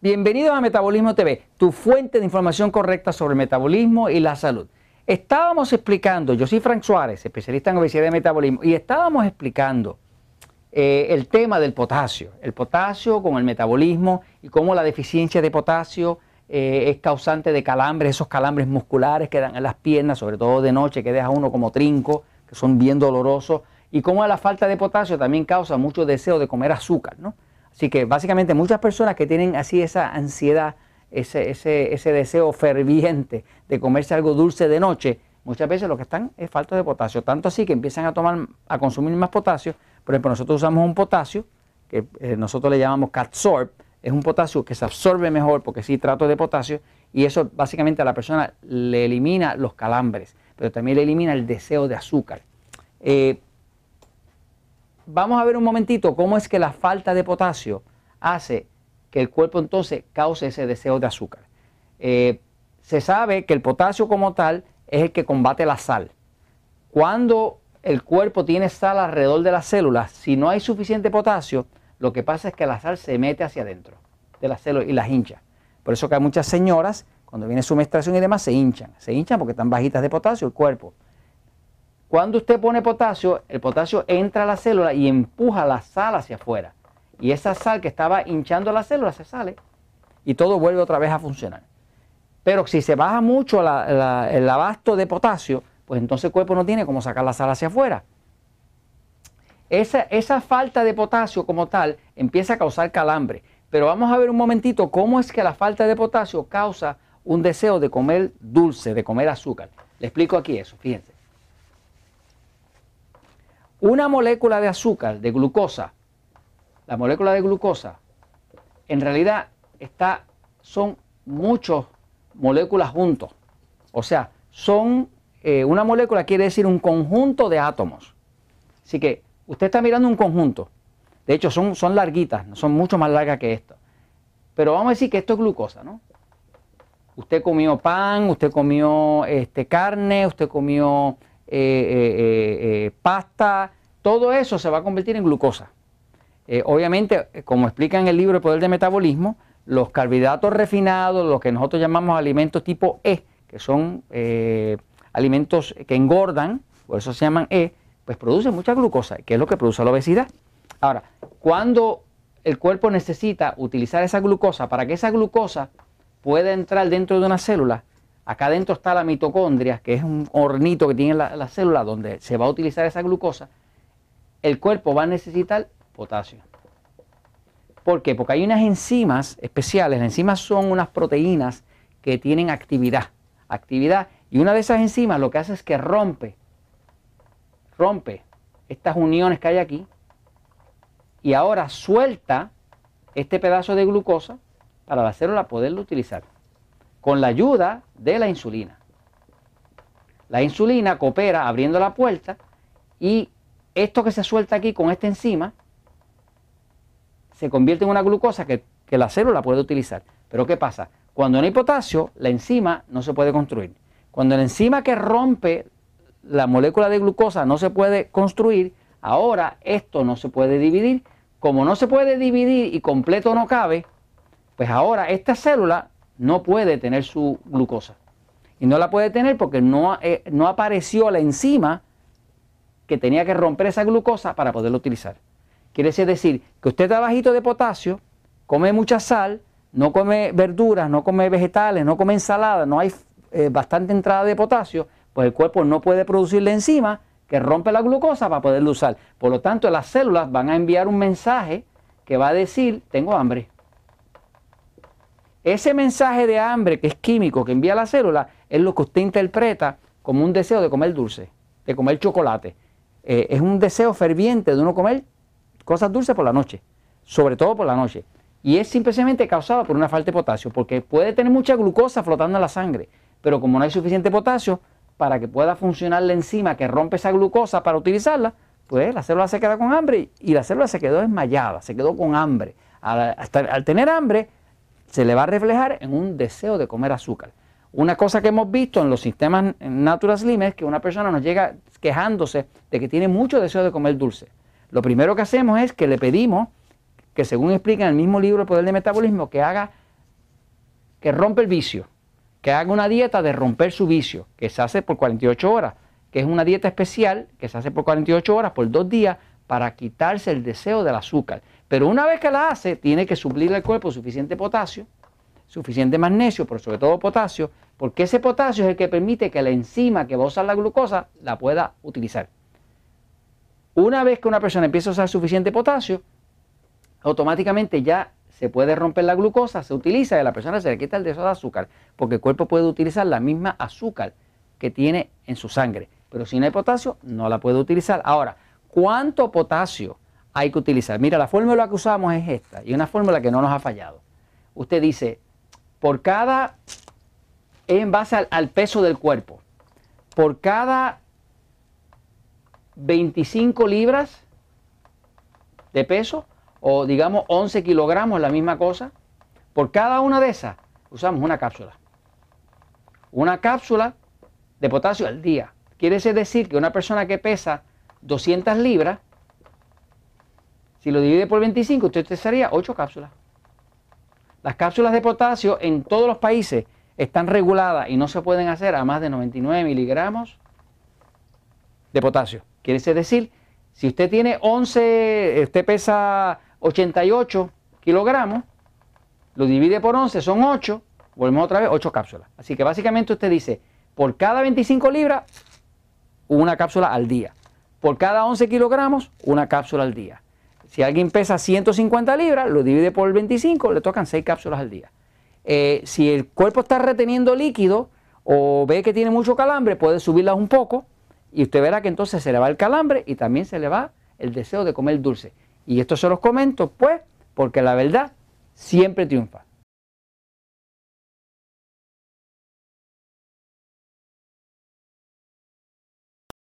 Bienvenidos a Metabolismo TV, tu fuente de información correcta sobre el metabolismo y la salud. Estábamos explicando, yo soy Frank Suárez, especialista en obesidad y metabolismo, y estábamos explicando eh, el tema del potasio, el potasio con el metabolismo y cómo la deficiencia de potasio eh, es causante de calambres, esos calambres musculares que dan en las piernas, sobre todo de noche, que deja uno como trinco, que son bien dolorosos, y cómo la falta de potasio también causa mucho deseo de comer azúcar, ¿no? Así que básicamente muchas personas que tienen así esa ansiedad, ese, ese, deseo ferviente de comerse algo dulce de noche, muchas veces lo que están es falta de potasio. Tanto así que empiezan a tomar, a consumir más potasio. Por ejemplo, nosotros usamos un potasio que eh, nosotros le llamamos Catsorb, es un potasio que se absorbe mejor porque sí trato de potasio y eso básicamente a la persona le elimina los calambres, pero también le elimina el deseo de azúcar. Eh, vamos a ver un momentito cómo es que la falta de potasio hace que el cuerpo entonces cause ese deseo de azúcar. Eh, se sabe que el potasio como tal es el que combate la sal. Cuando el cuerpo tiene sal alrededor de las células, si no hay suficiente potasio, lo que pasa es que la sal se mete hacia adentro de las células y las hincha. Por eso que hay muchas señoras, cuando viene su menstruación y demás, se hinchan. Se hinchan porque están bajitas de potasio el cuerpo. Cuando usted pone potasio, el potasio entra a la célula y empuja la sal hacia afuera. Y esa sal que estaba hinchando la célula se sale y todo vuelve otra vez a funcionar. Pero si se baja mucho el abasto de potasio, pues entonces el cuerpo no tiene cómo sacar la sal hacia afuera. Esa, esa falta de potasio como tal empieza a causar calambre. Pero vamos a ver un momentito cómo es que la falta de potasio causa un deseo de comer dulce, de comer azúcar. Le explico aquí eso, fíjense. Una molécula de azúcar, de glucosa, la molécula de glucosa, en realidad está, son muchas moléculas juntos. O sea, son, eh, una molécula quiere decir un conjunto de átomos. Así que usted está mirando un conjunto. De hecho, son, son larguitas, son mucho más largas que esto. Pero vamos a decir que esto es glucosa, ¿no? Usted comió pan, usted comió este, carne, usted comió eh, eh, eh, pasta, todo eso se va a convertir en glucosa. obviamente, como explica en el libro El Poder del Metabolismo, los carbohidratos refinados, lo que nosotros llamamos alimentos tipo E, que son alimentos que engordan, por eso se llaman E, pues producen mucha glucosa, que es lo que produce la obesidad. Ahora, cuando el cuerpo necesita utilizar esa glucosa para que esa glucosa pueda entrar dentro de una célula, Acá dentro está la mitocondria, que es un hornito que tiene la, célula donde se va a utilizar esa glucosa. El cuerpo va a necesitar potasio. ¿Por qué? Porque hay unas enzimas especiales. Las enzimas son unas proteínas que tienen actividad. Actividad. Y una de esas enzimas lo que hace es que rompe, rompe estas uniones que hay aquí y ahora suelta este pedazo de glucosa para la célula poderlo utilizar con la ayuda de la insulina. La insulina coopera abriendo la puerta y esto que se suelta aquí con esta enzima se convierte en una glucosa que, la célula puede utilizar. Pero ¿qué pasa? Cuando no hay potasio, la enzima no se puede construir. Cuando la enzima que rompe la molécula de glucosa no se puede construir, ahora esto no se puede dividir. Como no se puede dividir y completo no cabe, pues ahora esta célula no puede tener su glucosa. Y no la puede tener porque no, eh, no apareció la enzima que tenía que romper esa glucosa para poderla utilizar. Quiere decir que usted está bajito de potasio, come mucha sal, no come verduras, no come vegetales, no come ensalada, no hay eh, bastante entrada de potasio, pues el cuerpo no puede producir la enzima que rompe la glucosa para poderla usar. Por lo tanto, las células van a enviar un mensaje que va a decir, tengo hambre. Ese mensaje de hambre que es químico que envía la célula es lo que usted interpreta como un deseo de comer dulce, de comer chocolate. Eh, es un deseo ferviente de uno comer cosas dulces por la noche, sobre todo por la noche. Y es simplemente causado por una falta de potasio, porque puede tener mucha glucosa flotando en la sangre, pero como no hay suficiente potasio para que pueda funcionar la enzima que rompe esa glucosa para utilizarla, pues la célula se queda con hambre y la célula se quedó desmayada, se quedó con hambre. al tener hambre, se le va a reflejar en un deseo de comer azúcar. Una cosa que hemos visto en los sistemas Natural Slim es que una persona nos llega quejándose de que tiene mucho deseo de comer dulce. Lo primero que hacemos es que le pedimos que según explica en el mismo libro El Poder del Metabolismo, que haga que rompe el vicio, que haga una dieta de romper su vicio, que se hace por 48 horas, que es una dieta especial que se hace por 48 horas, por dos días, para quitarse el deseo del azúcar. Pero una vez que la hace, tiene que suplirle al cuerpo suficiente potasio, suficiente magnesio, pero sobre todo potasio, porque ese potasio es el que permite que la enzima que va a usar la glucosa la pueda utilizar. Una vez que una persona empieza a usar suficiente potasio, automáticamente ya se puede romper la glucosa, se utiliza y a la persona se le quita el deseo de azúcar, porque el cuerpo puede utilizar la misma azúcar que tiene en su sangre. Pero si no hay potasio, no la puede utilizar. Ahora, ¿cuánto potasio hay que utilizar? Mira, la fórmula que usamos es esta, y una fórmula que no nos ha fallado. Usted dice, por cada, en base al, al peso del cuerpo, por cada 25 libras de peso, o digamos 11 kilogramos, la misma cosa, por cada una de esas usamos una cápsula. Una cápsula de potasio al día. Quiere decir que una persona que pesa 200 libras, si lo divide por 25, usted utilizaría 8 cápsulas. Las cápsulas de potasio en todos los países están reguladas y no se pueden hacer a más de 99 miligramos de potasio. Quiere decir, si usted tiene 11, usted pesa 88 kilogramos, lo divide por 11, son 8, volvemos otra vez, 8 cápsulas. Así que básicamente usted dice, por cada 25 libras, una cápsula al día. Por cada 11 kilogramos, una cápsula al día. Si alguien pesa 150 libras, lo divide por 25, le tocan 6 cápsulas al día. Eh, si el cuerpo está reteniendo líquido o ve que tiene mucho calambre, puede subirlas un poco y usted verá que entonces se le va el calambre y también se le va el deseo de comer dulce. Y esto se los comento, pues, porque la verdad siempre triunfa.